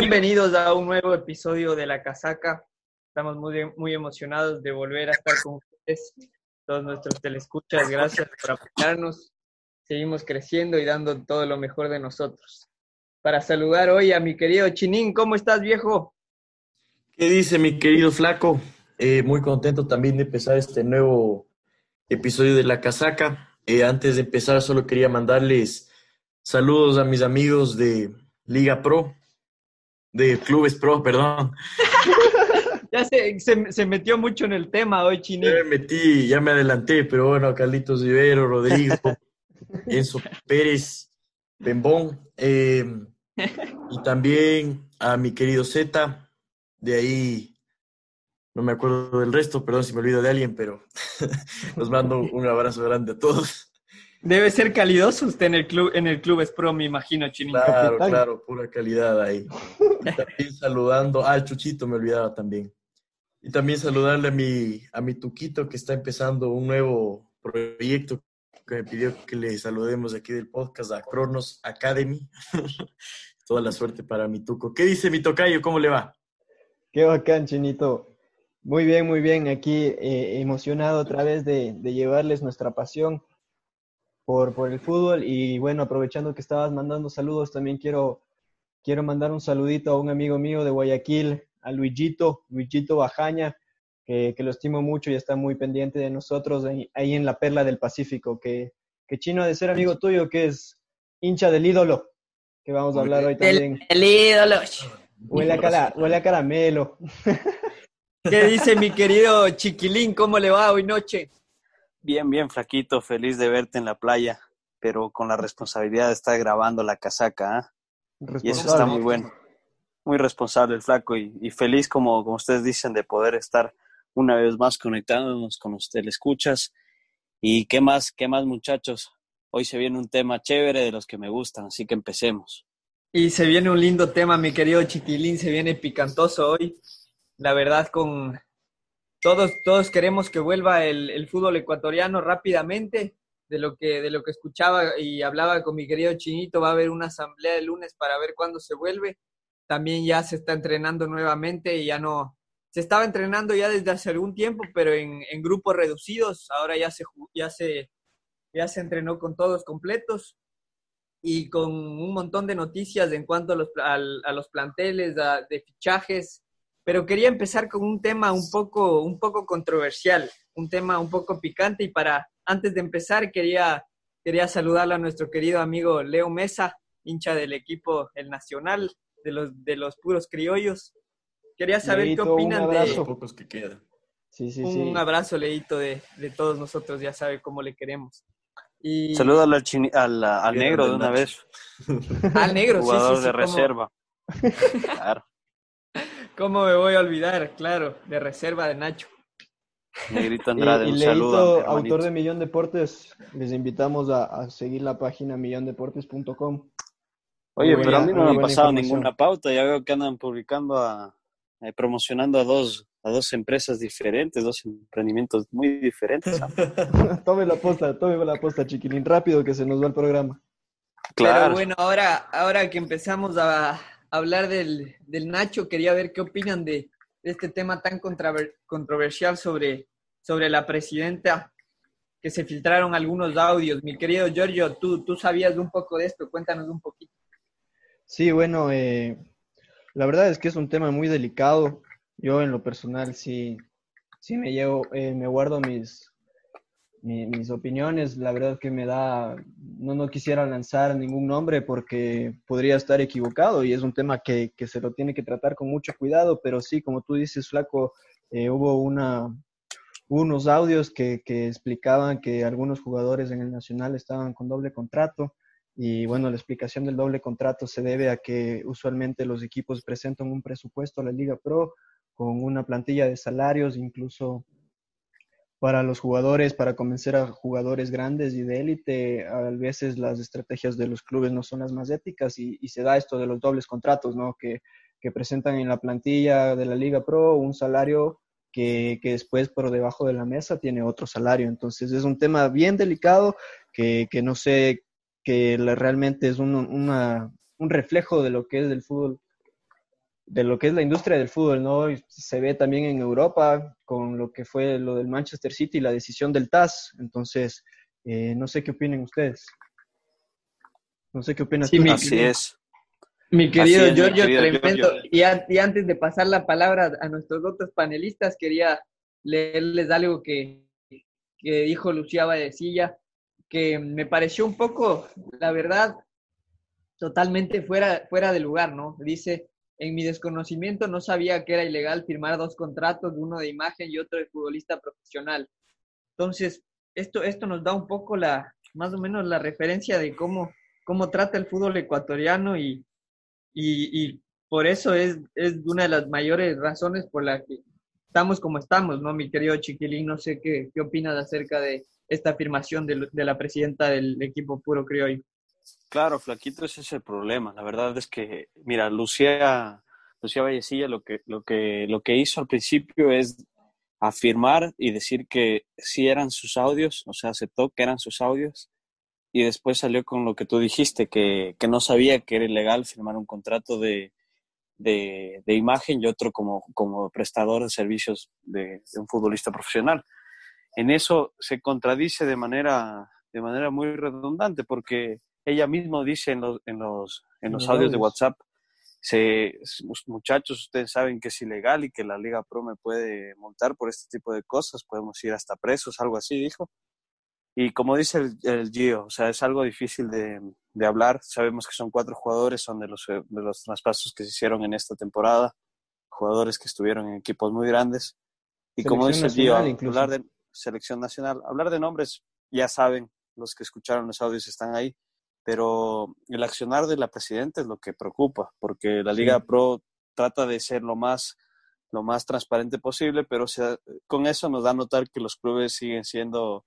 Bienvenidos a un nuevo episodio de La Casaca. Estamos muy, muy emocionados de volver a estar con ustedes, todos nuestros telescuchas. Gracias por apoyarnos. Seguimos creciendo y dando todo lo mejor de nosotros. Para saludar hoy a mi querido Chinín, ¿cómo estás, viejo? ¿Qué dice mi querido Flaco? Eh, muy contento también de empezar este nuevo episodio de La Casaca. Eh, antes de empezar, solo quería mandarles saludos a mis amigos de Liga Pro, de Clubes Pro, perdón. ya se, se, metió mucho en el tema hoy, Chini. Ya me metí, ya me adelanté, pero bueno, Carlitos Rivero, Rodrigo, Enzo Pérez, Bembón, eh, y también a mi querido Z, de ahí no me acuerdo del resto, perdón si me olvido de alguien, pero los mando un abrazo grande a todos. Debe ser calidoso usted en el club, en el club es pro, me imagino, Chinito. Claro, claro, pura calidad ahí. también saludando, ah, Chuchito me olvidaba también. Y también saludarle a mi, a mi Tuquito que está empezando un nuevo proyecto que me pidió que le saludemos aquí del podcast a Cronos Academy. Toda la suerte para mi Tuco. ¿Qué dice mi Tocayo? ¿Cómo le va? Qué bacán, Chinito. Muy bien, muy bien. Aquí eh, emocionado otra vez de, de llevarles nuestra pasión por, por el fútbol. Y bueno, aprovechando que estabas mandando saludos, también quiero, quiero mandar un saludito a un amigo mío de Guayaquil, a Luigito, Luigito Bajaña, que, que lo estimo mucho y está muy pendiente de nosotros ahí, en la Perla del Pacífico, que, que chino ha de ser amigo tuyo, que es hincha del ídolo, que vamos a hablar hoy también. El, ídolo. Huele a, cara, huele a caramelo. ¿Qué dice mi querido Chiquilín? ¿Cómo le va hoy noche? Bien, bien, flaquito, feliz de verte en la playa, pero con la responsabilidad de estar grabando la casaca. ¿ah? Y eso está muy bueno. Muy responsable el flaco y, feliz, como, como ustedes dicen, de poder estar una vez más conectándonos con ustedes, escuchas. Y qué más, qué más, muchachos. Hoy se viene un tema chévere de los que me gustan, así que empecemos. Y se viene un lindo tema, mi querido Chiquilín, se viene picantoso hoy. La verdad, con, todos, todos queremos que vuelva el, fútbol ecuatoriano rápidamente. De lo, que, de lo que escuchaba y hablaba con mi querido Chinito, va a haber una asamblea el lunes para ver cuándo se vuelve. También ya se está entrenando nuevamente y ya no, se estaba entrenando ya desde hace algún tiempo, pero en, grupos reducidos. Ahora ya se, ya, se, ya se entrenó con todos completos y con un montón de noticias en cuanto a los, a, los planteles, de fichajes, pero quería empezar con un tema un poco, un poco controversial, un tema un poco picante y para, antes de empezar, quería, quería saludar a nuestro querido amigo Leo Mesa, hincha del equipo El Nacional, de los, de los puros criollos. Quería saber qué opinan de... pocos que quedan. Sí, sí, un abrazo, Leito, de, de, todos nosotros, ya sabe cómo le queremos. Y... Salúdalo al, al, negro de una vez. Al negro, sí, Jugador de reserva. Claro. ¿Cómo me voy a olvidar? Claro, de reserva de Nacho. Negrito Andrade, y, un saludo. autor de Millón Deportes, les invitamos a, seguir la página millondeportes.com. Oye, pero a mí no me han pasado ninguna pauta, ya veo que andan publicando, a, eh, promocionando a dos, a dos empresas diferentes, dos emprendimientos muy diferentes. tome la posta, tome la posta, chiquilín, rápido que se nos va el programa. Claro. Pero bueno, ahora, ahora que empezamos a, hablar del, del Nacho, quería ver qué opinan de, este tema tan controversial sobre, sobre la presidenta, que se filtraron algunos audios. Mi querido Giorgio, tú, tú sabías un poco de esto, cuéntanos un poquito. Sí, bueno, eh, la verdad es que es un tema muy delicado. Yo en lo personal sí, sí me llevo, eh, me guardo mis, mis opiniones, la verdad que me da, no, no quisiera lanzar ningún nombre porque podría estar equivocado y es un tema que, que se lo tiene que tratar con mucho cuidado, pero sí, como tú dices, Flaco, eh, hubo una, unos audios que, que, explicaban que algunos jugadores en el Nacional estaban con doble contrato y bueno, la explicación del doble contrato se debe a que usualmente los equipos presentan un presupuesto a la Liga Pro con una plantilla de salarios, incluso para los jugadores, para convencer a jugadores grandes y de élite, a veces las estrategias de los clubes no son las más éticas y, se da esto de los dobles contratos, ¿no? Que, presentan en la plantilla de la Liga Pro un salario que, que, después por debajo de la mesa tiene otro salario. Entonces es un tema bien delicado que, que no sé, que realmente es un, una, un reflejo de lo que es el fútbol de lo que es la industria del fútbol, ¿no? Se ve también en Europa con lo que fue lo del Manchester City y la decisión del TAS. Entonces, eh, no sé qué opinen ustedes. No sé qué opinas sí, Así es. Mi querido Giorgio, tremendo. Y, antes de pasar la palabra a nuestros otros panelistas, quería leerles algo que, que dijo Lucía Vallecilla, que me pareció un poco, la verdad, totalmente fuera, fuera de lugar, ¿no? Dice, en mi desconocimiento no sabía que era ilegal firmar dos contratos, uno de imagen y otro de futbolista profesional. Entonces, esto, esto nos da un poco la, más o menos la referencia de cómo, cómo trata el fútbol ecuatoriano y, y, por eso es, es una de las mayores razones por la que estamos como estamos, ¿no? Mi querido Chiquilín, no sé qué, qué opinas acerca de esta afirmación de la presidenta del equipo puro criollo. Claro, Flaquito, ese es el problema. La verdad es que, mira, Lucía, Lucía Vallecilla lo que, lo, que, lo que hizo al principio es afirmar y decir que sí eran sus audios, o sea, aceptó que eran sus audios, y después salió con lo que tú dijiste, que, que no sabía que era ilegal firmar un contrato de, de, de imagen y otro como, como prestador de servicios de, de, un futbolista profesional. En eso se contradice de manera, de manera muy redundante, porque ella misma dice en los, en los, en los audios de WhatsApp, se, muchachos, ustedes saben que es ilegal y que la Liga Pro me puede montar por este tipo de cosas, podemos ir hasta presos, algo así, dijo. Y como dice el, el Gio, o sea, es algo difícil de, de, hablar. Sabemos que son cuatro jugadores, son de los, de los traspasos que se hicieron en esta temporada, jugadores que estuvieron en equipos muy grandes. Y como dice el Gio, hablar de selección nacional, hablar de nombres, ya saben, los que escucharon los audios están ahí pero el accionar de la presidenta es lo que preocupa, porque la Liga Pro trata de ser lo más, lo más transparente posible, pero con eso nos da a notar que los clubes siguen siendo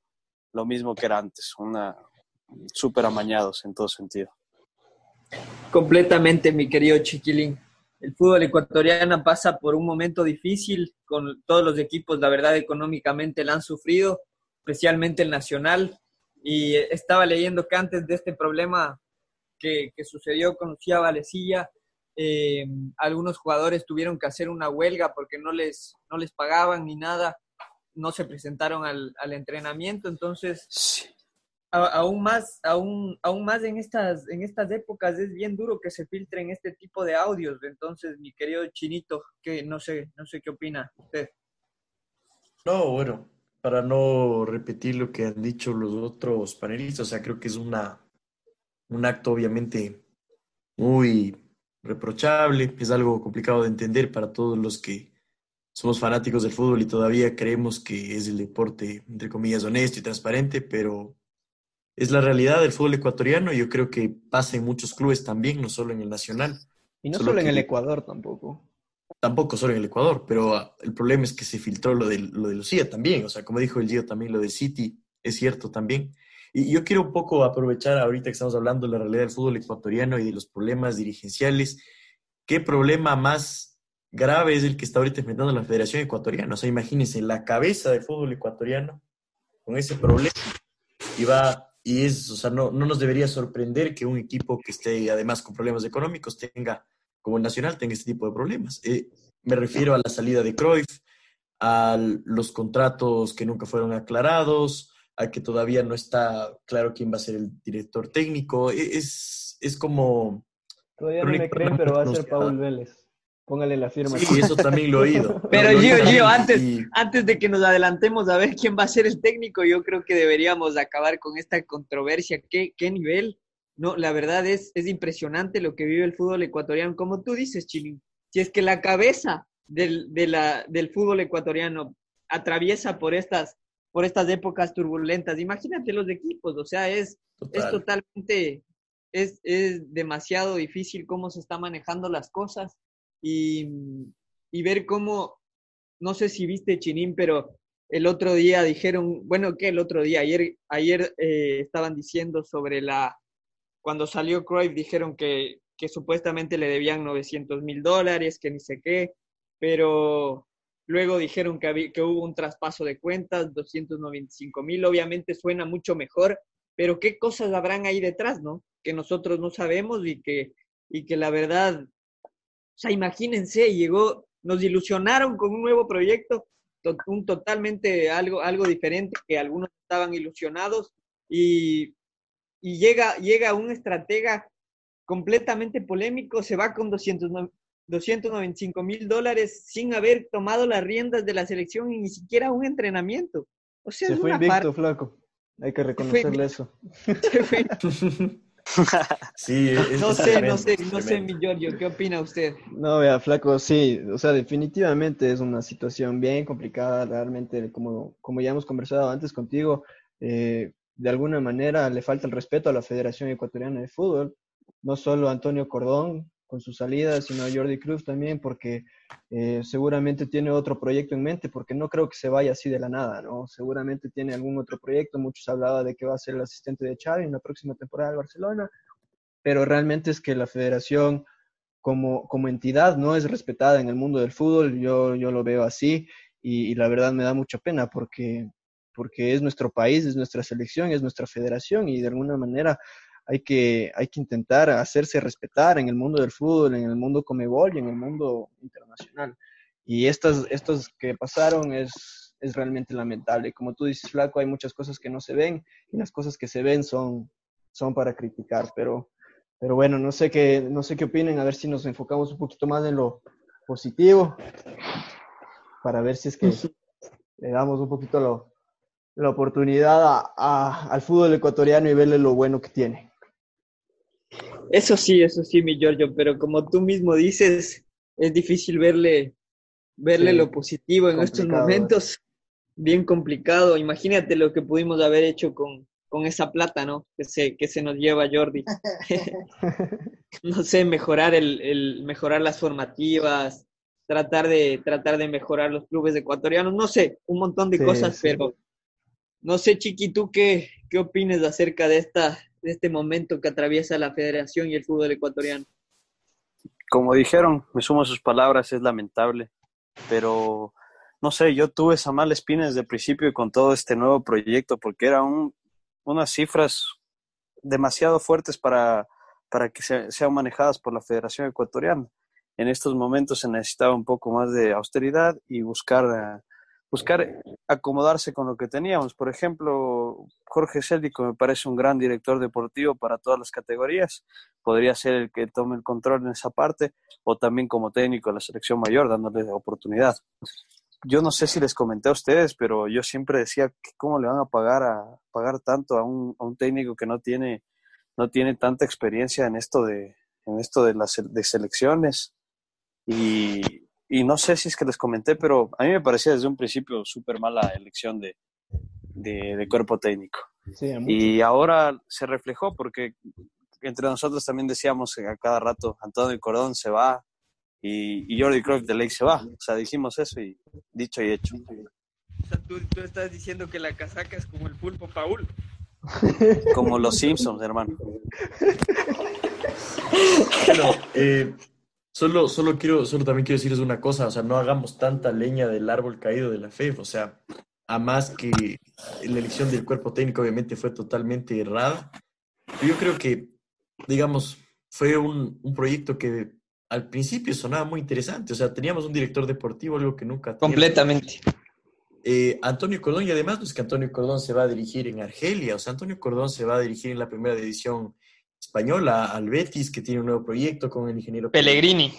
lo mismo que era antes, una súper amañados en todo sentido. Completamente, mi querido Chiquilín. El fútbol ecuatoriano pasa por un momento difícil con todos los equipos, la verdad, económicamente la han sufrido, especialmente el Nacional y estaba leyendo que antes de este problema que, sucedió con Lucía Valecilla, eh, algunos jugadores tuvieron que hacer una huelga porque no les, no les pagaban ni nada, no se presentaron al, entrenamiento, entonces aún más, aún, aún más en estas, en estas épocas es bien duro que se filtren este tipo de audios, entonces mi querido Chinito, que no sé, no sé qué opina usted. No, bueno, para no repetir lo que han dicho los otros panelistas, o sea, creo que es una, un acto obviamente muy reprochable, es algo complicado de entender para todos los que somos fanáticos del fútbol y todavía creemos que es el deporte, entre comillas, honesto y transparente, pero es la realidad del fútbol ecuatoriano y yo creo que pasa en muchos clubes también, no solo en el nacional. Y no solo, en el Ecuador tampoco tampoco solo en el Ecuador, pero ah, el problema es que se filtró lo de, lo de Lucía también, o sea, como dijo el Gio también, lo de City es cierto también. Y yo quiero un poco aprovechar ahorita que estamos hablando de la realidad del fútbol ecuatoriano y de los problemas dirigenciales. ¿Qué problema más grave es el que está ahorita enfrentando la Federación Ecuatoriana? O sea, imagínense, la cabeza del fútbol ecuatoriano con ese problema y va, y es, o sea, no, no nos debería sorprender que un equipo que esté además con problemas económicos tenga como el Nacional tenga este tipo de problemas. Eh, me refiero a la salida de Cruyff, a los contratos que nunca fueron aclarados, a que todavía no está claro quién va a ser el director técnico. E, es, es como... Todavía no me creen, pero va a ser Paul Vélez. Póngale la firma. Sí, eso también lo he oído. Pero Gio, Gio, antes, antes de que nos adelantemos a ver quién va a ser el técnico, yo creo que deberíamos acabar con esta controversia. ¿Qué, qué nivel no, la verdad es, es impresionante lo que vive el fútbol ecuatoriano. Como tú dices, Chilín, si es que la cabeza del, de la, del fútbol ecuatoriano atraviesa por estas, por estas épocas turbulentas, imagínate los equipos, o sea, es, es totalmente, es, es demasiado difícil cómo se están manejando las cosas y, y ver cómo, no sé si viste Chinín, pero el otro día dijeron, bueno, ¿qué el otro día? Ayer, ayer eh, estaban diciendo sobre la, cuando salió Cruyff dijeron que, que supuestamente le debían 900 mil dólares, que ni sé qué, pero luego dijeron que, que hubo un traspaso de cuentas, 295 mil, obviamente suena mucho mejor, pero qué cosas habrán ahí detrás, ¿no? Que nosotros no sabemos y que, y que la verdad O sea, imagínense, llegó, nos ilusionaron con un nuevo proyecto, un totalmente algo, algo diferente, que algunos estaban ilusionados, y, y llega, llega un estratega completamente polémico, se va con 200, 295 mil dólares sin haber tomado las riendas de la selección y ni siquiera un entrenamiento. O sea, se fue invicto, flaco. Hay que reconocerle eso. sí, no sé, no sé, no sé, mi Giorgio, ¿qué opina usted? No, vea, flaco, sí, o sea, definitivamente es una situación bien complicada, realmente, como, como ya hemos conversado antes contigo, eh, de alguna manera le falta el respeto a la Federación Ecuatoriana de Fútbol, no solo Antonio Cordón con su salida, sino a Jordi Cruz también, porque eh, seguramente tiene otro proyecto en mente, porque no creo que se vaya así de la nada, ¿no? Seguramente tiene algún otro proyecto, muchos hablaban de que va a ser el asistente de Xavi en la próxima temporada de Barcelona, pero realmente es que la federación como, como entidad no es respetada en el mundo del fútbol, yo, yo lo veo así, y la verdad me da mucha pena porque, porque es nuestro país, es nuestra selección, es nuestra federación, y de alguna manera hay que, hay que intentar hacerse respetar en el mundo del fútbol, en el mundo Comebol y en el mundo internacional. Y estas, estos que pasaron es, es realmente lamentable. Como tú dices, Flaco, hay muchas cosas que no se ven y las cosas que se ven son, son para criticar. Pero, pero bueno, no sé, qué, no sé qué opinen, a ver si nos enfocamos un poquito más en lo positivo para ver si es que le damos un poquito lo, la oportunidad a, a, al fútbol ecuatoriano y verle lo bueno que tiene. Eso sí, eso sí, mi Giorgio, pero como tú mismo dices, es difícil verle, verle lo positivo en estos momentos. Bien complicado. Imagínate lo que pudimos haber hecho con, con esa plata, ¿no? Que se, que se nos lleva Jordi. no sé, mejorar el, el, mejorar las formativas, tratar de, tratar de mejorar los clubes ecuatorianos, no sé, un montón de cosas, sí. pero no sé, Chiqui, ¿tú qué, qué opinas acerca de esta, de este momento que atraviesa la federación y el fútbol ecuatoriano? Como dijeron, me sumo a sus palabras, es lamentable, pero no sé, yo tuve esa mala espina desde el principio con todo este nuevo proyecto, porque eran unas cifras demasiado fuertes para, para que se, sean manejadas por la Federación Ecuatoriana. En estos momentos se necesitaba un poco más de austeridad y buscar buscar acomodarse con lo que teníamos. Por ejemplo, Jorge Céltico me parece un gran director deportivo para todas las categorías. Podría ser el que tome el control en esa parte o también como técnico de la selección mayor, dándole oportunidad. Yo no sé si les comenté a ustedes, pero yo siempre decía cómo le van a pagar a pagar tanto a un, a un técnico que no tiene no tiene tanta experiencia en esto de en esto de las de selecciones y, y no sé si es que les comenté, pero a mí me parecía desde un principio súper mala elección de, de, de cuerpo técnico. Sí, y ahora se reflejó porque entre nosotros también decíamos que a cada rato Antonio Cordón se va y, y Jordi Cruyff de ley se va. O sea, dijimos eso y dicho y hecho. O sea, tú, tú estás diciendo que la casaca es como el pulpo Paul. Como los Simpsons, hermano. Bueno, eh, Solo, solo quiero, solo también quiero decirles una cosa, o sea, no hagamos tanta leña del árbol caído de la FEF, o sea, a más que la elección del cuerpo técnico obviamente fue totalmente errada. Yo creo que, digamos, fue un, un proyecto que al principio sonaba muy interesante, o sea, teníamos un director deportivo, algo que nunca... Completamente. Eh, Antonio Cordón, y además no es que Antonio Cordón se va a dirigir en Argelia, o sea, Antonio Cordón se va a dirigir en la primera división española, al Betis, que tiene un nuevo proyecto con el ingeniero Pellegrini.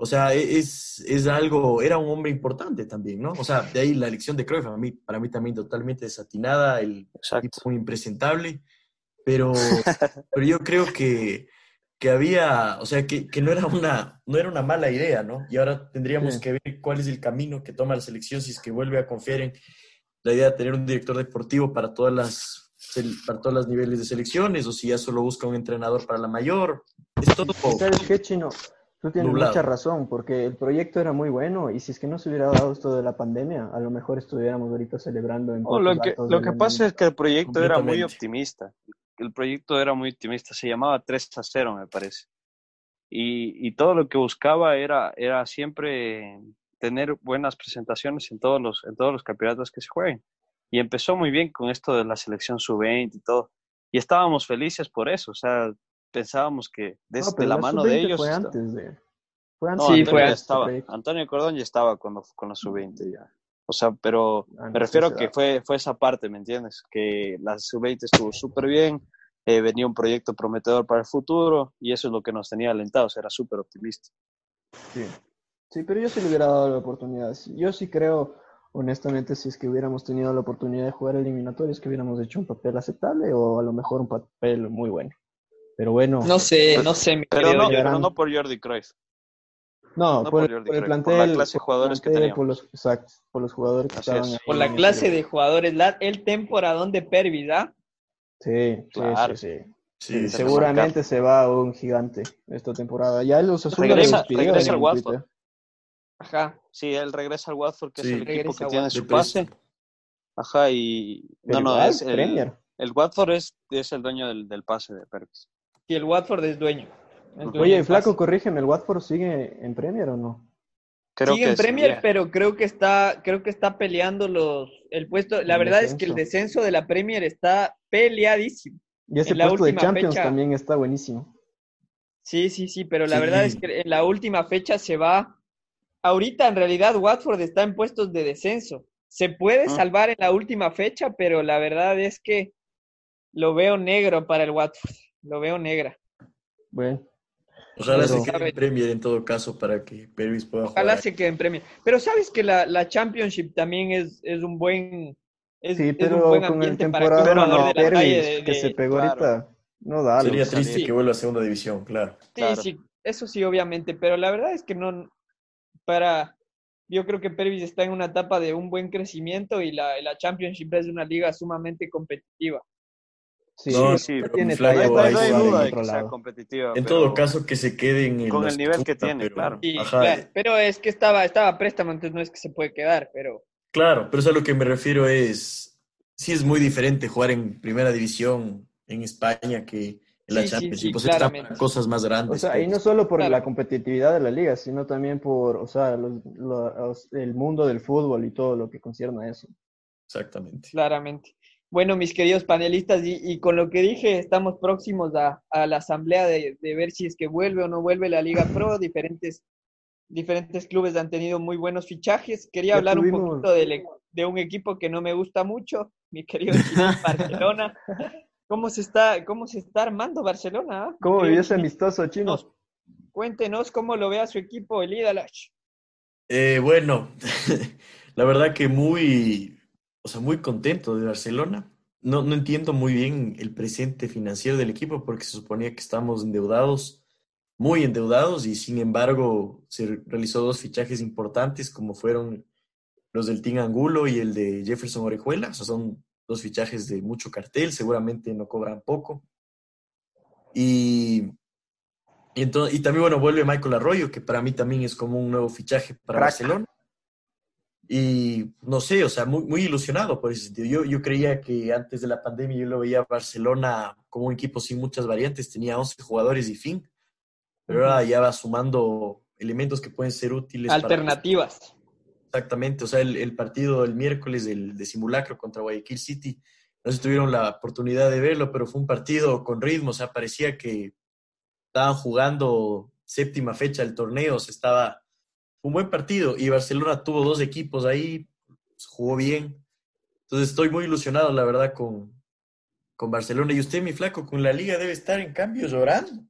O sea, es, es algo, era un hombre importante también, ¿no? O sea, de ahí la elección de Cruyff, a mí, para mí también totalmente desatinada, el Exacto. tipo muy impresentable, pero, pero yo creo que, que había, o sea, que, que, no, era una, no era una mala idea, ¿no? Y ahora tendríamos sí. que ver cuál es el camino que toma la selección si es que vuelve a confiar en la idea de tener un director deportivo para todas las para todos los niveles de selecciones o si ya solo busca un entrenador para la mayor. Es todo. ¿Sabes qué, Chino? Tú tienes nublado. mucha razón, porque el proyecto era muy bueno y si es que no se hubiera dado esto de la pandemia, a lo mejor estuviéramos ahorita celebrando en oh, Lo que, lo que pasa es que el proyecto era muy optimista. El proyecto era muy optimista, se llamaba 3 a 0, me parece. Y, y todo lo que buscaba era, era siempre tener buenas presentaciones en todos los, en todos los campeonatos que se jueguen y empezó muy bien con esto de la selección sub-20 y todo. Y estábamos felices por eso, o sea, pensábamos que desde no, la, la mano de ellos... Fue antes de... Fue antes. sí, fue estaba. Antonio Cordón ya estaba cuando con la sub-20 ya. O sea, pero me refiero a que fue, fue esa parte, ¿me entiendes? Que la sub-20 estuvo súper bien, eh, venía un proyecto prometedor para el futuro y eso es lo que nos tenía alentados, era súper optimista. Sí. sí, pero yo sí le hubiera dado la oportunidad. Yo sí creo, honestamente, si es que hubiéramos tenido la oportunidad de jugar eliminatorios, que hubiéramos hecho un papel aceptable o a lo mejor un papel muy bueno. Pero bueno. No sé, no sé. Pero no, pero no por Jordi Cruyff. No, por, el plantel. Por la clase de jugadores que teníamos. Por los, exacto, por los jugadores que estaban Por la clase de jugadores, la, el temporadón de Pervis, ¿ah? Sí, claro. sí, sí, seguramente se va un gigante esta temporada. Ya los regresa, regresa al Watford. Ajá. Sí, él regresa al Watford, que es el equipo que tiene su pase. Ajá, y... no, no, es el, el Watford es, es el dueño del, del pase de Pervis. Sí, el Watford es dueño. Oye, Flaco, corrígeme, ¿el Watford sigue en Premier o no? Creo sigue en Premier, pero creo que está, creo que está peleando los, el puesto. La verdad es que el descenso de la Premier está peleadísimo. Y ese puesto de Champions también está buenísimo. Sí, sí, sí, pero la verdad es que en la última fecha se va. Ahorita en realidad Watford está en puestos de descenso. Se puede ah. salvar en la última fecha, pero la verdad es que lo veo negro para el Watford. Lo veo negra. Bueno. Ojalá se quede en Premier en todo caso para que Pervis pueda jugar. Ojalá se quede en Premier. Pero sabes que la, la Championship también es, es un buen es, sí, pero un buen con el temporada para no, Pervis, que se pegó ahorita, no da. Sería triste que vuelva a segunda división, claro. Sí, sí, eso sí, obviamente, pero la verdad es que no, para, yo creo que Pervis está en una etapa de un buen crecimiento y la, la Championship es una liga sumamente competitiva. Sí, no, sí, tiene no, hay, duda de que sea competitiva. En todo caso, que se queden en con el nivel que tiene, claro. Pero es que estaba, estaba préstamo, entonces no es que se puede quedar, pero. Claro, pero eso a lo que me refiero es. Sí, es muy diferente jugar en primera división en España que en la Champions. Sí, pues están cosas más grandes. O sea, y no solo por la competitividad de la liga, sino también por, o sea, los, el mundo del fútbol y todo lo que concierne a eso. Exactamente. Claramente. Bueno, mis queridos panelistas, y, con lo que dije, estamos próximos a, la asamblea de, ver si es que vuelve o no vuelve la Liga Pro. Diferentes, diferentes clubes han tenido muy buenos fichajes. Quería hablar un poquito de, un equipo que no me gusta mucho, mi querido Barcelona. ¿Cómo se está, cómo se está armando Barcelona? Ah? ¿Cómo vivió ese amistoso chino? Cuéntenos cómo lo ve a su equipo, el Idalash. Eh, bueno, la verdad que muy, o sea, muy contento de Barcelona. No, no entiendo muy bien el presente financiero del equipo porque se suponía que estamos endeudados, muy endeudados, y sin embargo se realizó dos fichajes importantes como fueron los del Team Angulo y el de Jefferson Orejuela. O sea, son dos fichajes de mucho cartel, seguramente no cobran poco. Y, y, entonces, y también, bueno, vuelve Michael Arroyo, que para mí también es como un nuevo fichaje para Barcelona. Y no sé, o sea, muy, muy ilusionado por ese sentido. Yo, yo creía que antes de la pandemia yo lo veía a Barcelona como un equipo sin muchas variantes, tenía 11 jugadores y fin, pero ahora ya va sumando elementos que pueden ser útiles. Alternativas. Exactamente, o sea, el, el partido el miércoles del, de simulacro contra Guayaquil City, no sé si tuvieron la oportunidad de verlo, pero fue un partido con ritmo, o sea, parecía que estaban jugando séptima fecha del torneo, se estaba un buen partido y Barcelona tuvo dos equipos ahí, jugó bien. Entonces estoy muy ilusionado, la verdad, con, con Barcelona. Y usted, mi flaco, con la liga debe estar en cambio llorando.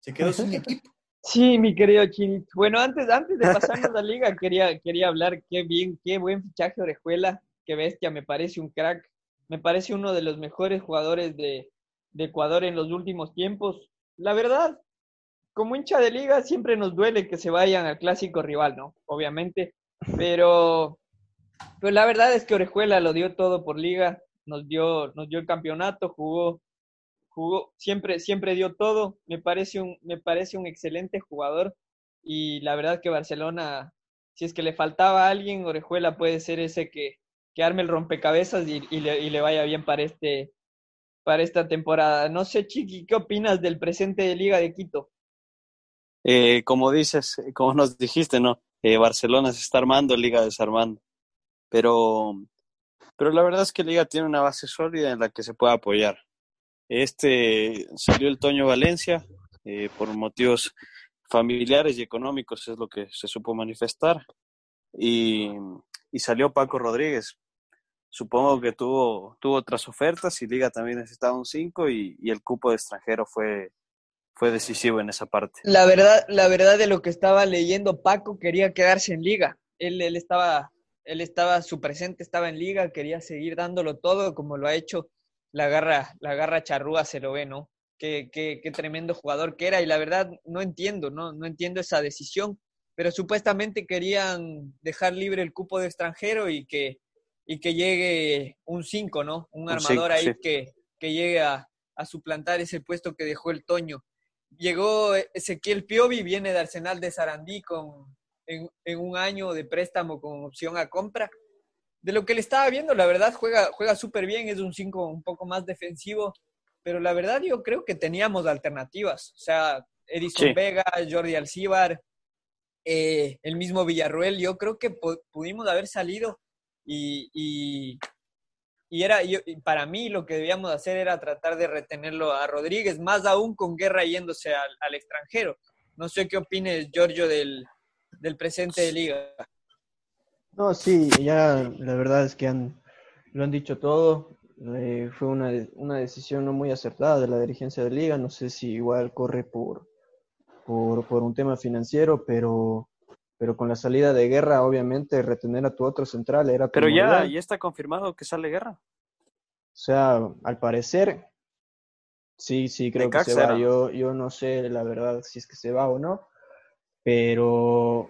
Se quedó sin equipo. Sí, mi querido Chinito. Bueno, antes, antes de pasarnos a la liga, quería, quería hablar qué bien, qué buen fichaje Orejuela, qué bestia, me parece un crack. Me parece uno de los mejores jugadores de, de Ecuador en los últimos tiempos. La verdad, como hincha de liga siempre nos duele que se vayan al clásico rival, ¿no? Obviamente, pero pues la verdad es que Orejuela lo dio todo por liga, nos dio, nos dio el campeonato, jugó, jugó, siempre, siempre dio todo, me parece un, me parece un excelente jugador y la verdad que Barcelona, si es que le faltaba a alguien, Orejuela puede ser ese que, que arme el rompecabezas y, le, y le vaya bien para este, para esta temporada. No sé, Chiqui, ¿qué opinas del presente de Liga de Quito? Eh, como dices, como nos dijiste, ¿no? Eh, Barcelona se está armando, Liga desarmando. Pero, pero la verdad es que Liga tiene una base sólida en la que se puede apoyar. Este salió el Toño Valencia eh, por motivos familiares y económicos es lo que se supo manifestar. Y, y salió Paco Rodríguez. Supongo que tuvo, tuvo otras ofertas y Liga también necesitaba un 5 y, y, el cupo de extranjero fue, fue decisivo en esa parte. La verdad, la verdad de lo que estaba leyendo, Paco quería quedarse en Liga. Él, él estaba, él estaba, su presente estaba en Liga, quería seguir dándolo todo como lo ha hecho. La garra, la garra charrúa se lo ve, ¿no? Qué, qué, qué tremendo jugador que era y la verdad no entiendo, ¿no? No entiendo esa decisión pero supuestamente querían dejar libre el cupo de extranjero y que, y que llegue un 5, ¿no? Un, armador ahí que, que llegue a, a, suplantar ese puesto que dejó el Toño. Llegó Ezequiel Piovi, viene de Arsenal de Sarandí con, en, en un año de préstamo con opción a compra. De lo que le estaba viendo, la verdad juega, juega súper bien, es un 5 un poco más defensivo, pero la verdad yo creo que teníamos alternativas. O sea, Edison sí. Vega, Jordi Alcíbar, eh, el mismo Villarruel, yo creo que pudimos haber salido y, y, y era, yo, y para mí lo que debíamos hacer era tratar de retenerlo a Rodríguez, más aún con Guerra yéndose al, al extranjero. No sé qué opines, Giorgio, del, del presente de Liga. No, sí, ya la verdad es que han, lo han dicho todo. Eh, fue una, una decisión no muy acertada de la dirigencia de Liga. No sé si igual corre por, por, por, un tema financiero, pero, pero con la salida de guerra, obviamente, retener a tu otro central era... Pero ya, ya está confirmado que sale guerra. O sea, al parecer, sí, sí, creo que se va. Yo, yo no sé, la verdad, si es que se va o no, pero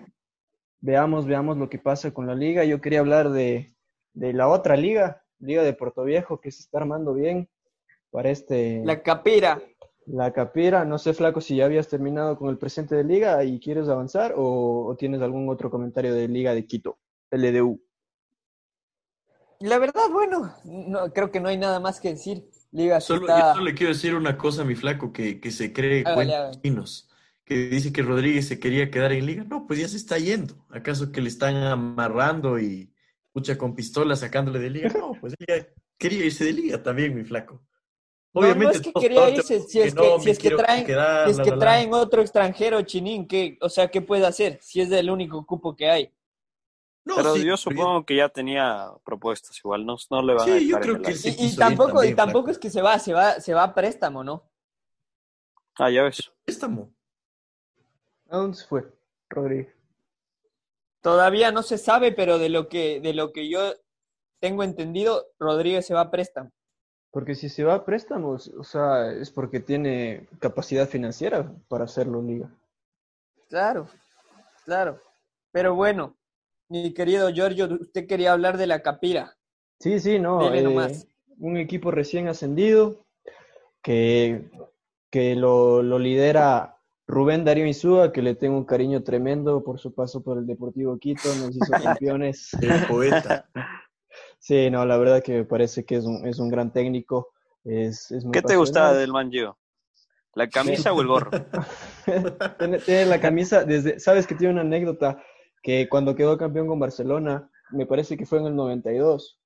veamos, veamos lo que pasa con la liga. Yo quería hablar de, de la otra liga, Liga de Puerto Viejo, que se está armando bien para este... La Capira. La Capira, no sé, Flaco, si ya habías terminado con el presente de Liga y quieres avanzar o, o tienes algún otro comentario de Liga de Quito, LDU. La verdad, bueno, no, creo que no hay nada más que decir. Liga solo, está... Yo solo le quiero decir una cosa a mi flaco, que, que se cree cuentos que dice que Rodríguez se quería quedar en Liga. No, pues ya se está yendo. ¿Acaso que le están amarrando y pucha con pistola sacándole de Liga? No, pues ella quería irse de Liga también, mi flaco. Obviamente, no, no es que quería irse, si es que, no, si es que traen, quedar, si es que la, traen la. otro extranjero, Chinín, ¿qué, o sea, ¿qué puede hacer si es el único cupo que hay? No, pero sí, yo supongo que ya tenía propuestas, igual no, no le van sí, a yo creo que y, y, tampoco, también, y tampoco es que se va, se va, se va a préstamo, ¿no? Ah, ya ves. Préstamo. ¿A dónde se fue, Rodríguez? Todavía no se sabe, pero de lo que, de lo que yo tengo entendido, Rodríguez se va a préstamo. Porque si se va a préstamos, o sea, es porque tiene capacidad financiera para hacerlo liga. Claro, claro. Pero bueno, mi querido Giorgio, usted quería hablar de la Capira. Sí, sí, no. Eh, un equipo recién ascendido que, que lo, lo, lidera Rubén Darío Insúa, que le tengo un cariño tremendo por su paso por el Deportivo Quito, nos hizo campeones. el poeta. Sí, no, la verdad que me parece que es un, es un gran técnico. Es, es muy ¿Qué te gustaba del Manjo? ¿La camisa o el gorro? tiene, tiene, la camisa desde, sabes que tiene una anécdota que cuando quedó campeón con Barcelona, me parece que fue en el 92.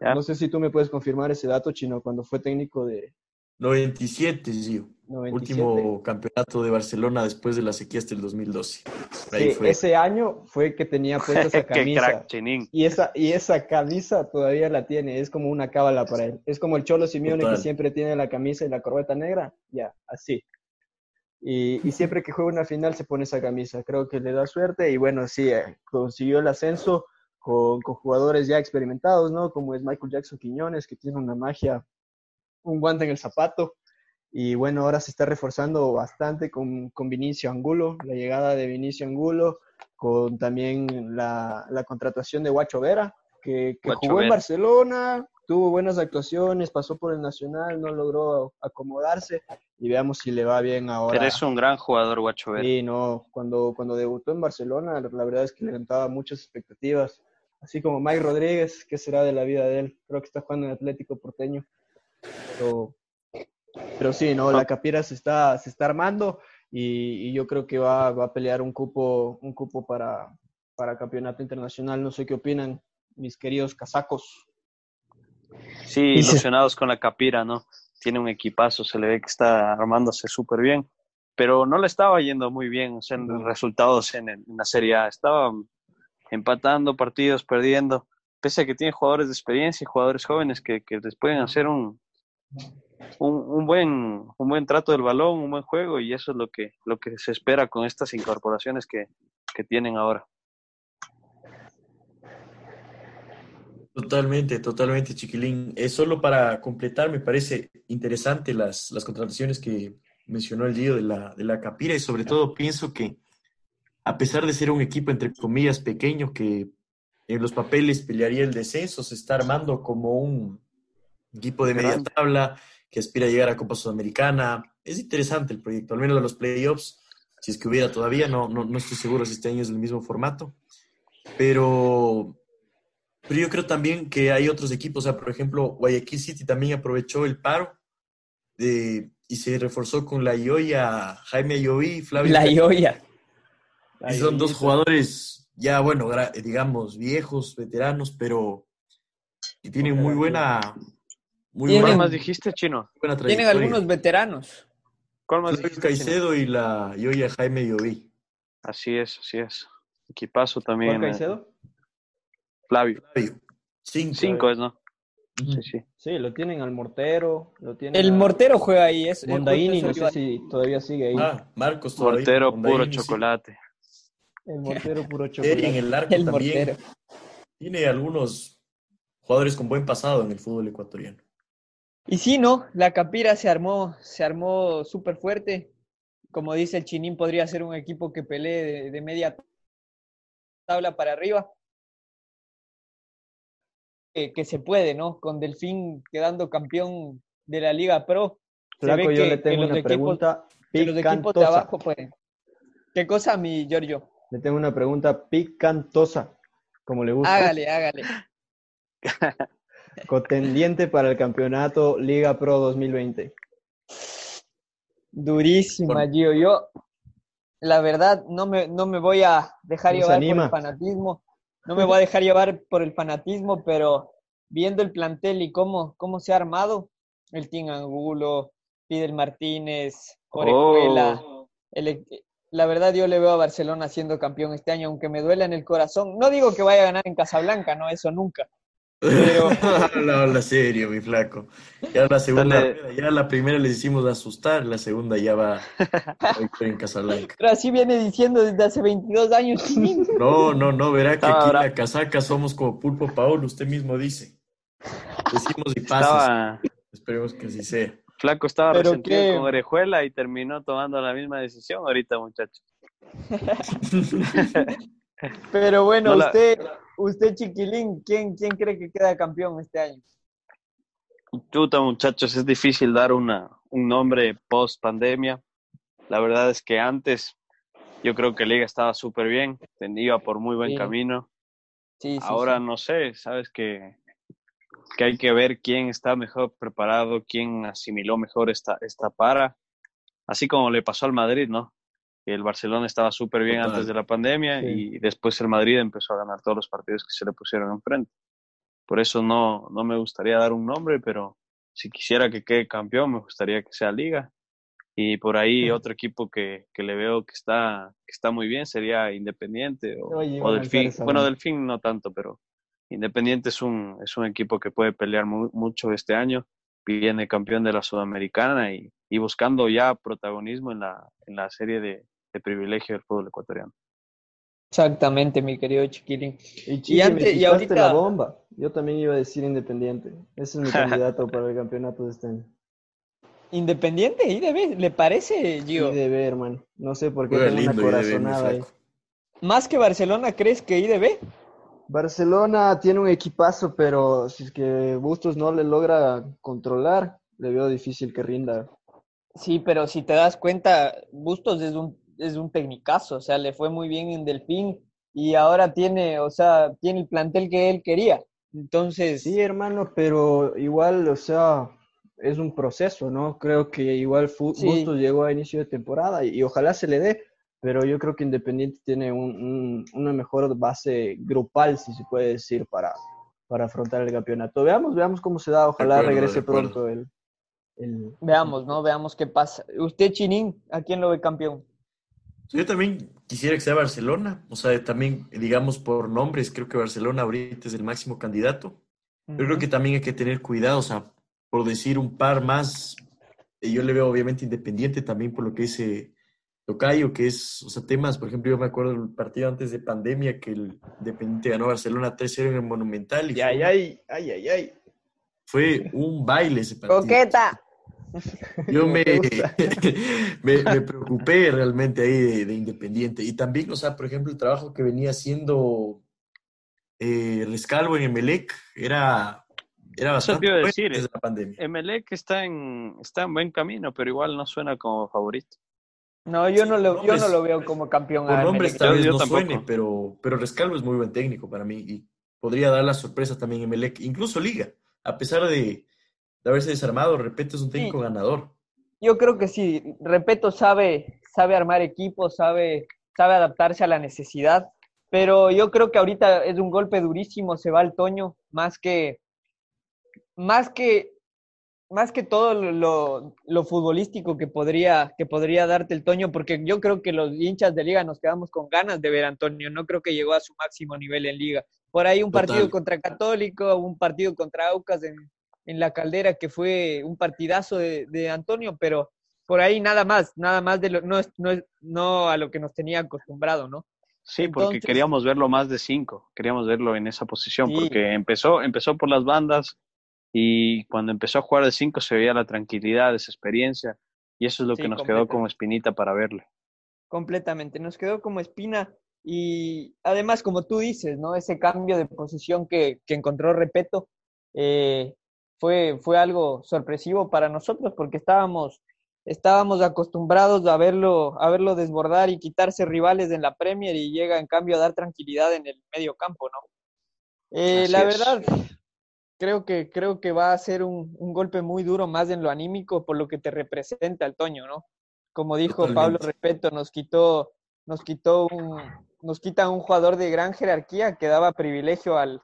¿Ya? No sé si tú me puedes confirmar ese dato, Chino, cuando fue técnico de... 97, Gio. 97. Último campeonato de Barcelona después de la sequía hasta el 2012. Ahí sí, fue. ese año fue que tenía puesta esa camisa. crack, y, esa, y esa camisa todavía la tiene, es como una cábala para él. Es como el Cholo Simeone Total. que siempre tiene la camisa y la corbata negra, ya, así. Y, y, siempre que juega una final se pone esa camisa. Creo que le da suerte y bueno, sí, eh, consiguió el ascenso con, con, jugadores ya experimentados, ¿no? Como es Michael Jackson Quiñones, que tiene una magia, un guante en el zapato. Y bueno, ahora se está reforzando bastante con, con Vinicio Angulo, la llegada de Vinicio Angulo, con también la, la contratación de Guacho Vera, que, que jugó Vera. en Barcelona, tuvo buenas actuaciones, pasó por el Nacional, no logró acomodarse y veamos si le va bien ahora. Pero es un gran jugador, Guacho Vera. Sí, no, cuando, cuando debutó en Barcelona, la verdad es que levantaba muchas expectativas, así como Mike Rodríguez, ¿qué será de la vida de él? Creo que está jugando en Atlético Porteño. Pero pero sí, no, la Capira se está, se está armando y, y yo creo que va, va, a pelear un cupo, un cupo para, para campeonato internacional. No sé qué opinan mis queridos casacos. Sí, ilusionados con la Capira, ¿no? Tiene un equipazo, se le ve que está armándose súper bien. pero no le estaba yendo muy bien, o sea, en los resultados en, en la Serie A. Estaba empatando partidos, perdiendo, pese a que tiene jugadores de experiencia y jugadores jóvenes que, que les pueden hacer un, un, un, buen, un buen trato del balón, un buen juego, y eso es lo que, lo que se espera con estas incorporaciones que, que tienen ahora. Totalmente, totalmente, Chiquilín. Es solo para completar, me parece interesante las, las contrataciones que mencionó el Gio de la, de la Capira y sobre todo pienso que a pesar de ser un equipo entre comillas pequeño que en los papeles pelearía el descenso, se está armando como un equipo de media tabla que aspira a llegar a Copa Sudamericana. Es interesante el proyecto, al menos de los playoffs, si es que hubiera todavía, no, no, no estoy seguro si este año es el mismo formato, pero pero yo creo también que hay otros equipos, o sea, por ejemplo, Guayaquil City también aprovechó el paro de, y se reforzó con la Ioya, Jaime Ayoví, Flavio. La Ioya. Y son dos jugadores ya, bueno, digamos, viejos, veteranos, pero que tienen muy buena... Muy ¿Cuál más dijiste, Chino? Tienen algunos veteranos. ¿Cuál más dijiste, Caicedo y la Ioya Jaime Ayoví. Así es, así es. Equipazo también. ¿Cuál Caicedo? Flavio. Cinco. Cinco es, ¿no? Sí, sí. Sí, lo tienen al mortero, lo tienen El mortero juega ahí, es Mondaini, no sé si todavía sigue ahí. Ah, Marcos todavía. Mortero puro chocolate. El mortero puro chocolate. en el arco también. Tiene algunos jugadores con buen pasado en el fútbol ecuatoriano. Y sí, ¿no? La Capira se armó, se armó súper fuerte. Como dice el Chinín, podría ser un equipo que pelee de, de media tabla para arriba que, se puede, ¿no? Con Delfín quedando campeón de la Liga Pro. Flaco, yo le tengo una pregunta los equipos de abajo pueden. ¿Qué cosa, mi Giorgio? Le tengo una pregunta picantosa, como le gusta. Hágale, hágale. Contendiente para el campeonato Liga Pro 2020. Durísima, Gio. Yo, la verdad, no me, no me voy a dejar llevar por el fanatismo no me voy a dejar llevar por el fanatismo, pero viendo el plantel y cómo, cómo se ha armado, el Team Angulo, Fidel Martínez, Orejuela, oh. la verdad yo le veo a Barcelona siendo campeón este año, aunque me duela en el corazón. No digo que vaya a ganar en Casablanca, no, eso nunca. Pero... no, la serio, mi flaco. Ya la segunda, ya la primera les hicimos asustar, la segunda ya va en Casablanca. Pero así viene diciendo desde hace 22 años. No, no, no, verá que aquí en la casaca somos como Pulpo Paolo, usted mismo dice. Decimos y pasa. Esperemos que así sea. Flaco estaba resentido con Orejuela y terminó tomando la misma decisión ahorita, muchachos. Pero bueno, usted, usted chiquilín, ¿quién, ¿quién cree que queda campeón este año? Chuta, muchachos, es difícil dar una, un nombre post pandemia. La verdad es que antes yo creo que Liga estaba súper bien, iba por muy buen camino. Ahora no sé, sabes que, que hay que ver quién está mejor preparado, quién asimiló mejor esta, esta para. Así como le pasó al Madrid, ¿no? El Barcelona estaba súper bien antes de la pandemia y después el Madrid empezó a ganar todos los partidos que se le pusieron enfrente. Por eso no, no me gustaría dar un nombre, pero si quisiera que quede campeón, me gustaría que sea Liga. Y por ahí otro equipo que, que, le veo que está, que está muy bien sería Independiente o, o Delfín. Bueno, Delfín no tanto, pero Independiente es un, es un equipo que puede pelear mucho este año. Viene campeón de la Sudamericana y, y buscando ya protagonismo en la, en la serie de, de privilegio del fútbol ecuatoriano. Exactamente, mi querido Chiquilín. Y, antes, y ahorita la bomba. Yo también iba a decir Independiente. Ese es mi candidato para el campeonato de este año. Independiente, IDB, ¿le parece, Gio? IDB, hermano. No sé por qué tengo una corazonada ahí. ¿Más que Barcelona crees que IDB? Barcelona tiene un equipazo, pero si es que Bustos no le logra controlar, le veo difícil que rinda. Sí, pero si te das cuenta, Bustos es un es un tecnicazo, o sea, le fue muy bien en Delfín y ahora tiene, o sea, tiene el plantel que él quería. Entonces. Sí, hermano, pero igual, o sea, es un proceso, ¿no? Creo que igual Bustos llegó a inicio de temporada y, ojalá se le dé, pero yo creo que Independiente tiene un, una mejor base grupal, si se puede decir, para, para afrontar el campeonato. Veamos, veamos cómo se da, ojalá regrese pronto él. Veamos, ¿no? Veamos qué pasa. Usted, Chinín, ¿a quién lo ve campeón? Yo también quisiera que sea Barcelona, o sea, también, digamos, por nombres, creo que Barcelona ahorita es el máximo candidato. Yo creo que también hay que tener cuidado, o sea, por decir un par más, eh, yo le veo obviamente independiente también por lo que dice Tocayo, que es, o sea, temas, por ejemplo, yo me acuerdo del partido antes de pandemia que el Independiente ganó Barcelona 3-0 en el Monumental. Y ay, ay, ay, ay, ay. Fue un baile ese partido. ¡Coqueta! Yo me, me, preocupé realmente ahí de, Independiente. Y también, o sea, por ejemplo, el trabajo que venía haciendo eh, Rescalvo en Emelec era, era bastante Eso decir, desde la pandemia. Emelec está en, está en buen camino, pero igual no suena como favorito. No, yo no lo, yo no lo veo como campeón. Por nombre tal vez no suene, pero, pero Rescalvo es muy buen técnico para mí y podría dar la sorpresa también en Emelec, incluso Liga, a pesar de de haberse desarmado. Repeto es un técnico ganador. Yo creo que sí. Repeto sabe, sabe armar equipos, sabe, sabe adaptarse a la necesidad. Pero yo creo que ahorita es un golpe durísimo, se va el Toño, más que, más que, más que todo lo, lo, futbolístico que podría, que podría darte el Toño, porque yo creo que los hinchas de liga nos quedamos con ganas de ver a Antonio, no creo que llegó a su máximo nivel en liga. Por ahí un partido contra Católico, un partido contra Aucas en, en la caldera, que fue un partidazo de, Antonio, pero por ahí nada más, nada más de lo, no, no, no a lo que nos tenía acostumbrado, ¿no? Sí, porque queríamos verlo más de cinco, queríamos verlo en esa posición, porque empezó, empezó por las bandas y cuando empezó a jugar de cinco se veía la tranquilidad, esa experiencia, y eso es lo que nos quedó como espinita para verle. Completamente, nos quedó como espina y además, como tú dices, ¿no? Ese cambio de posición que, que encontró Repeto, eh, fue, fue algo sorpresivo para nosotros porque estábamos, estábamos acostumbrados a verlo, a verlo desbordar y quitarse rivales en la Premier y llega en cambio a dar tranquilidad en el medio campo, ¿no? Eh, la verdad, creo que, creo que va a ser un, un, golpe muy duro más en lo anímico por lo que te representa el Toño, ¿no? Como dijo Pablo Respeto, nos quitó, nos quitó un, nos quita un jugador de gran jerarquía que daba privilegio al,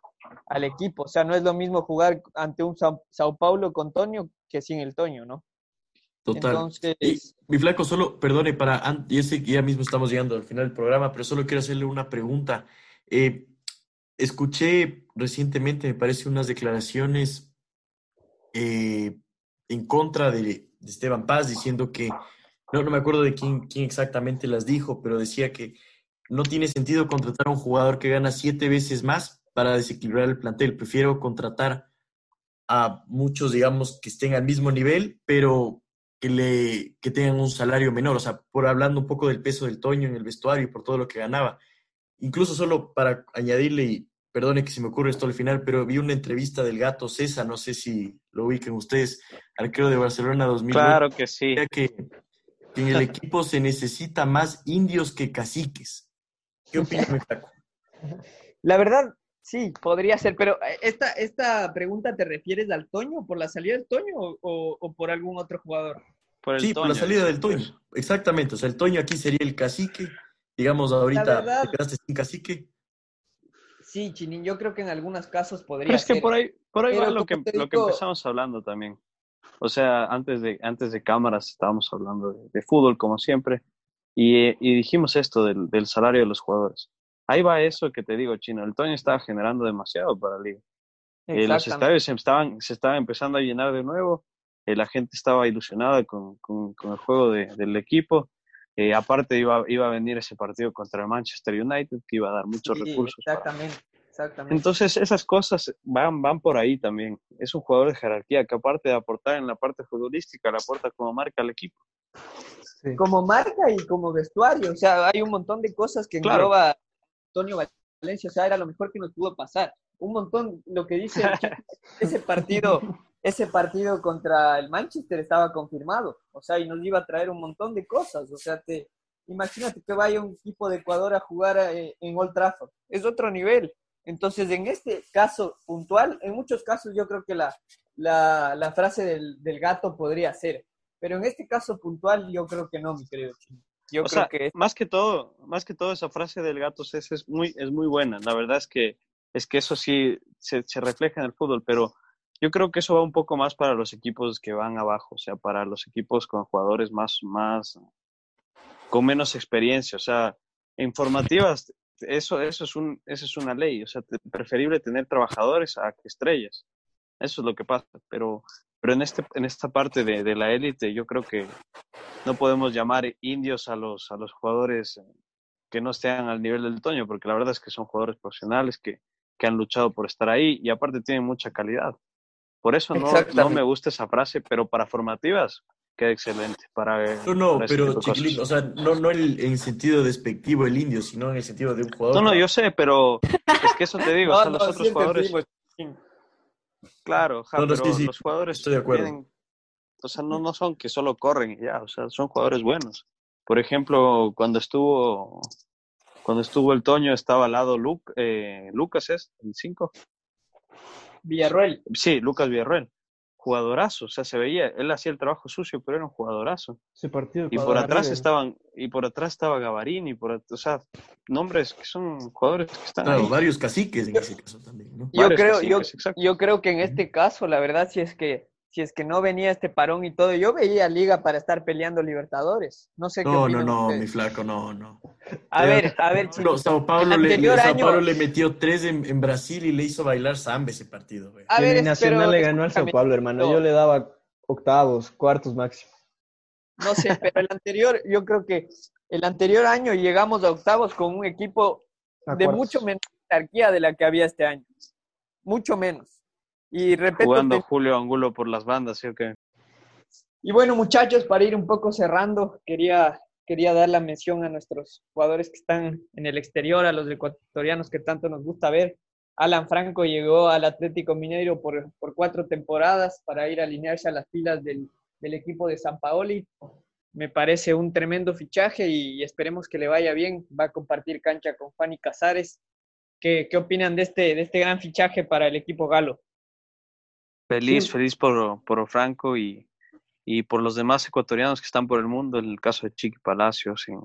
al equipo. O sea, no es lo mismo jugar ante un Sao, Paulo con Toño que sin el Toño, ¿no? Total. Entonces... mi flaco, solo, perdone, para, y que ya mismo estamos llegando al final del programa, pero solo quiero hacerle una pregunta. Eh, escuché recientemente, me parece, unas declaraciones eh, en contra de, Esteban Paz diciendo que, no, no me acuerdo de quién, quién exactamente las dijo, pero decía que no tiene sentido contratar a un jugador que gana siete veces más para desequilibrar el plantel. Prefiero contratar a muchos, digamos, que estén al mismo nivel, pero que, le, que tengan un salario menor. O sea, por hablando un poco del peso del Toño en el vestuario y por todo lo que ganaba. Incluso solo para añadirle, y perdone que se me ocurre esto al final, pero vi una entrevista del gato César, no sé si lo ubiquen ustedes, arquero de Barcelona 2000. Claro que sí. Que, que en el equipo se necesita más indios que caciques. ¿Qué opinas, La verdad, Sí, podría ser, pero eh, esta, esta pregunta te refieres al Toño, por la salida del Toño o, por algún otro jugador? Por sí, por la salida del Toño, exactamente. O sea, el Toño aquí sería el cacique, digamos, ahorita te quedaste sin cacique. Sí, Chinín, yo creo que en algunos casos podría es que por ahí, por ahí va lo que, lo que empezamos hablando también. O sea, antes de, antes de cámaras estábamos hablando de, fútbol, como siempre, y, y dijimos esto del, del salario de los jugadores ahí va eso que te digo, Chino. El Toño estaba generando demasiado para la liga. Eh, los estadios se estaban, se estaban empezando a llenar de nuevo. Eh, la gente estaba ilusionada con, con, el juego de, del equipo. Eh, aparte iba, iba a venir ese partido contra el Manchester United que iba a dar muchos recursos. Exactamente, exactamente. Entonces esas cosas van, van por ahí también. Es un jugador de jerarquía que aparte de aportar en la parte futbolística, le aporta como marca al equipo. Como marca y como vestuario. O sea, hay un montón de cosas que engloba Antonio Valencia, o sea, era lo mejor que nos pudo pasar. Un montón, lo que dice ese partido, ese partido contra el Manchester estaba confirmado, o sea, y nos iba a traer un montón de cosas, o sea, te, imagínate que vaya un equipo de Ecuador a jugar eh, en Old Trafford, es otro nivel. Entonces, en este caso puntual, en muchos casos yo creo que la, la, frase del, del, gato podría ser, pero en este caso puntual yo creo que no, mi querido Chino. Yo creo que más que todo, más que todo esa frase del gato es, es muy es muy buena. La verdad es que es que eso sí se, refleja en el fútbol, pero yo creo que eso va un poco más para los equipos que van abajo, o sea, para los equipos con jugadores más, más, con menos experiencia, o sea, informativas, eso, eso, es, un, eso es una ley, o sea, preferible tener trabajadores a que estrellas, eso es lo que pasa, pero, pero en, este, en esta parte de, de la élite yo creo que no podemos llamar indios a los, a los jugadores que no estén al nivel del Toño, porque la verdad es que son jugadores profesionales que, que han luchado por estar ahí y aparte tienen mucha calidad. Por eso no, no me gusta esa frase, pero para formativas queda excelente. Para, no, no, pero chiquilín, o sea, no, no el, en sentido despectivo el indio, sino en el sentido de un jugador. No, no, yo sé, pero es que eso te digo, o sea, los otros jugadores. Claro, ja, pero los jugadores Estoy de acuerdo. Tienen, o sea, no, no son que solo corren y ya, o sea, son jugadores buenos. Por ejemplo, cuando estuvo cuando estuvo el Toño estaba al lado Luke, eh, Lucas, ¿es? El 5. Villarroel. Sí, Lucas Villarroel. Jugadorazo, o sea, se veía, él hacía el trabajo sucio, pero era un jugadorazo. Ese partido y por atrás estaban, y por atrás estaba Gavarín, y por o sea, nombres que son jugadores que están. Claro, varios caciques en ese caso también, ¿no? Yo creo, yo, yo creo que en este caso, la verdad, si es que si es que no venía este parón y todo, yo veía Liga para estar peleando Libertadores. No sé no, qué No, no, no, mi flaco, no, no. A ver, a ver, no, Sao Paulo, le, Sao Paulo le metió tres en, en, Brasil y le hizo bailar samba ese partido, güey. A ver, Nacional le ganó al Sao Paulo, hermano. Yo le daba octavos, cuartos máximo. No sé, pero el anterior, yo creo que el anterior año llegamos a octavos con un equipo de mucho menos jerarquía de la que había este año. Mucho menos. Y Jugando Julio Angulo por las bandas, ¿sí o qué? Y bueno, muchachos, para ir un poco cerrando, quería, quería dar la mención a nuestros jugadores que están en el exterior, a los ecuatorianos que tanto nos gusta ver. Alan Franco llegó al Atlético Mineiro por, por cuatro temporadas para ir a alinearse a las filas del, del equipo de San Paoli. Me parece un tremendo fichaje y, esperemos que le vaya bien. Va a compartir cancha con Fanny Casares. ¿Qué, qué opinan de este, de este gran fichaje para el equipo galo? Feliz, feliz por, por Franco y, y, por los demás ecuatorianos que están por el mundo, en el caso de Chiqui Palacios, en,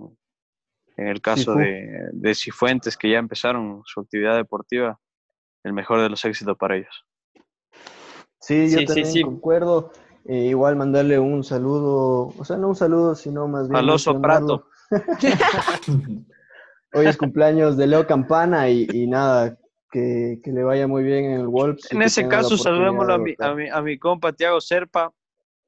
en el caso de, de, Cifuentes, que ya empezaron su actividad deportiva, el mejor de los éxitos para ellos. Sí, yo también concuerdo. Eh, igual mandarle un saludo, o sea, no un saludo, sino más bien... Al Prato. Hoy es cumpleaños de Leo Campana y, y nada, que, le vaya muy bien en el Wolves. En ese caso, saludémoslo a mi, a, mi, a mi compa Tiago Serpa.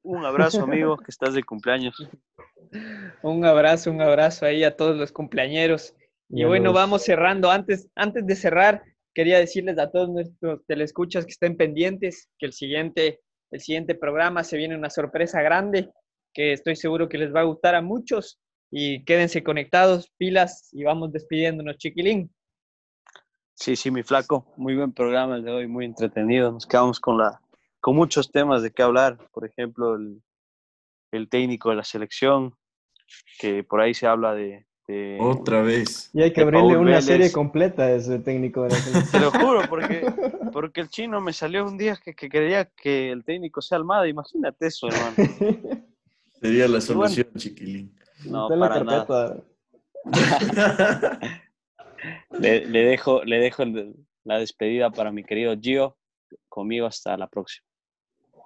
Un abrazo, amigo, que estás de cumpleaños. Un abrazo, un abrazo ahí a todos los cumpleañeros. Y bueno, vamos cerrando. Antes, antes de cerrar, quería decirles a todos nuestros telescuchas que estén pendientes, que el siguiente, el siguiente programa se viene una sorpresa grande, que estoy seguro que les va a gustar a muchos. Y quédense conectados, pilas, y vamos despidiéndonos, chiquilín. Sí, sí, mi flaco, muy buen programa el de hoy, muy entretenido. Nos quedamos con la, con muchos temas de qué hablar. Por ejemplo, el, el técnico de la selección, que por ahí se habla de, otra vez. Y hay que abrirle una serie completa a ese técnico de la selección. Te lo juro, porque, porque el chino me salió un día que, que quería que el técnico sea Almada. Imagínate eso, hermano. Sería la solución, chiquilín. No, para nada. le, dejo, le dejo la despedida para mi querido Gio. Conmigo hasta la próxima.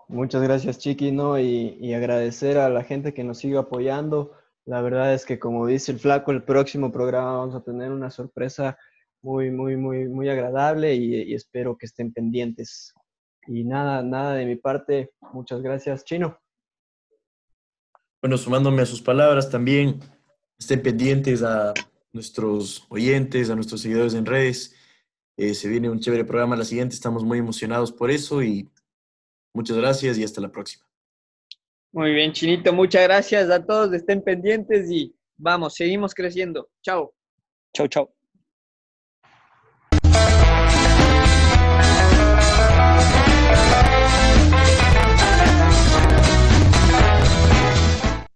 Muchas gracias, Chiqui, ¿no? Y, agradecer a la gente que nos sigue apoyando. La verdad es que, como dice el Flaco, el próximo programa vamos a tener una sorpresa muy, muy, muy, muy agradable y, espero que estén pendientes. Y nada, nada de mi parte. Muchas gracias, Chino. Bueno, sumándome a sus palabras también, estén pendientes a nuestros oyentes, a nuestros seguidores en redes. Eh, se viene un chévere programa la siguiente, estamos muy emocionados por eso y muchas gracias y hasta la próxima. Muy bien, Chinito, muchas gracias a todos, estén pendientes y vamos, seguimos creciendo. Chao. Chao, chao.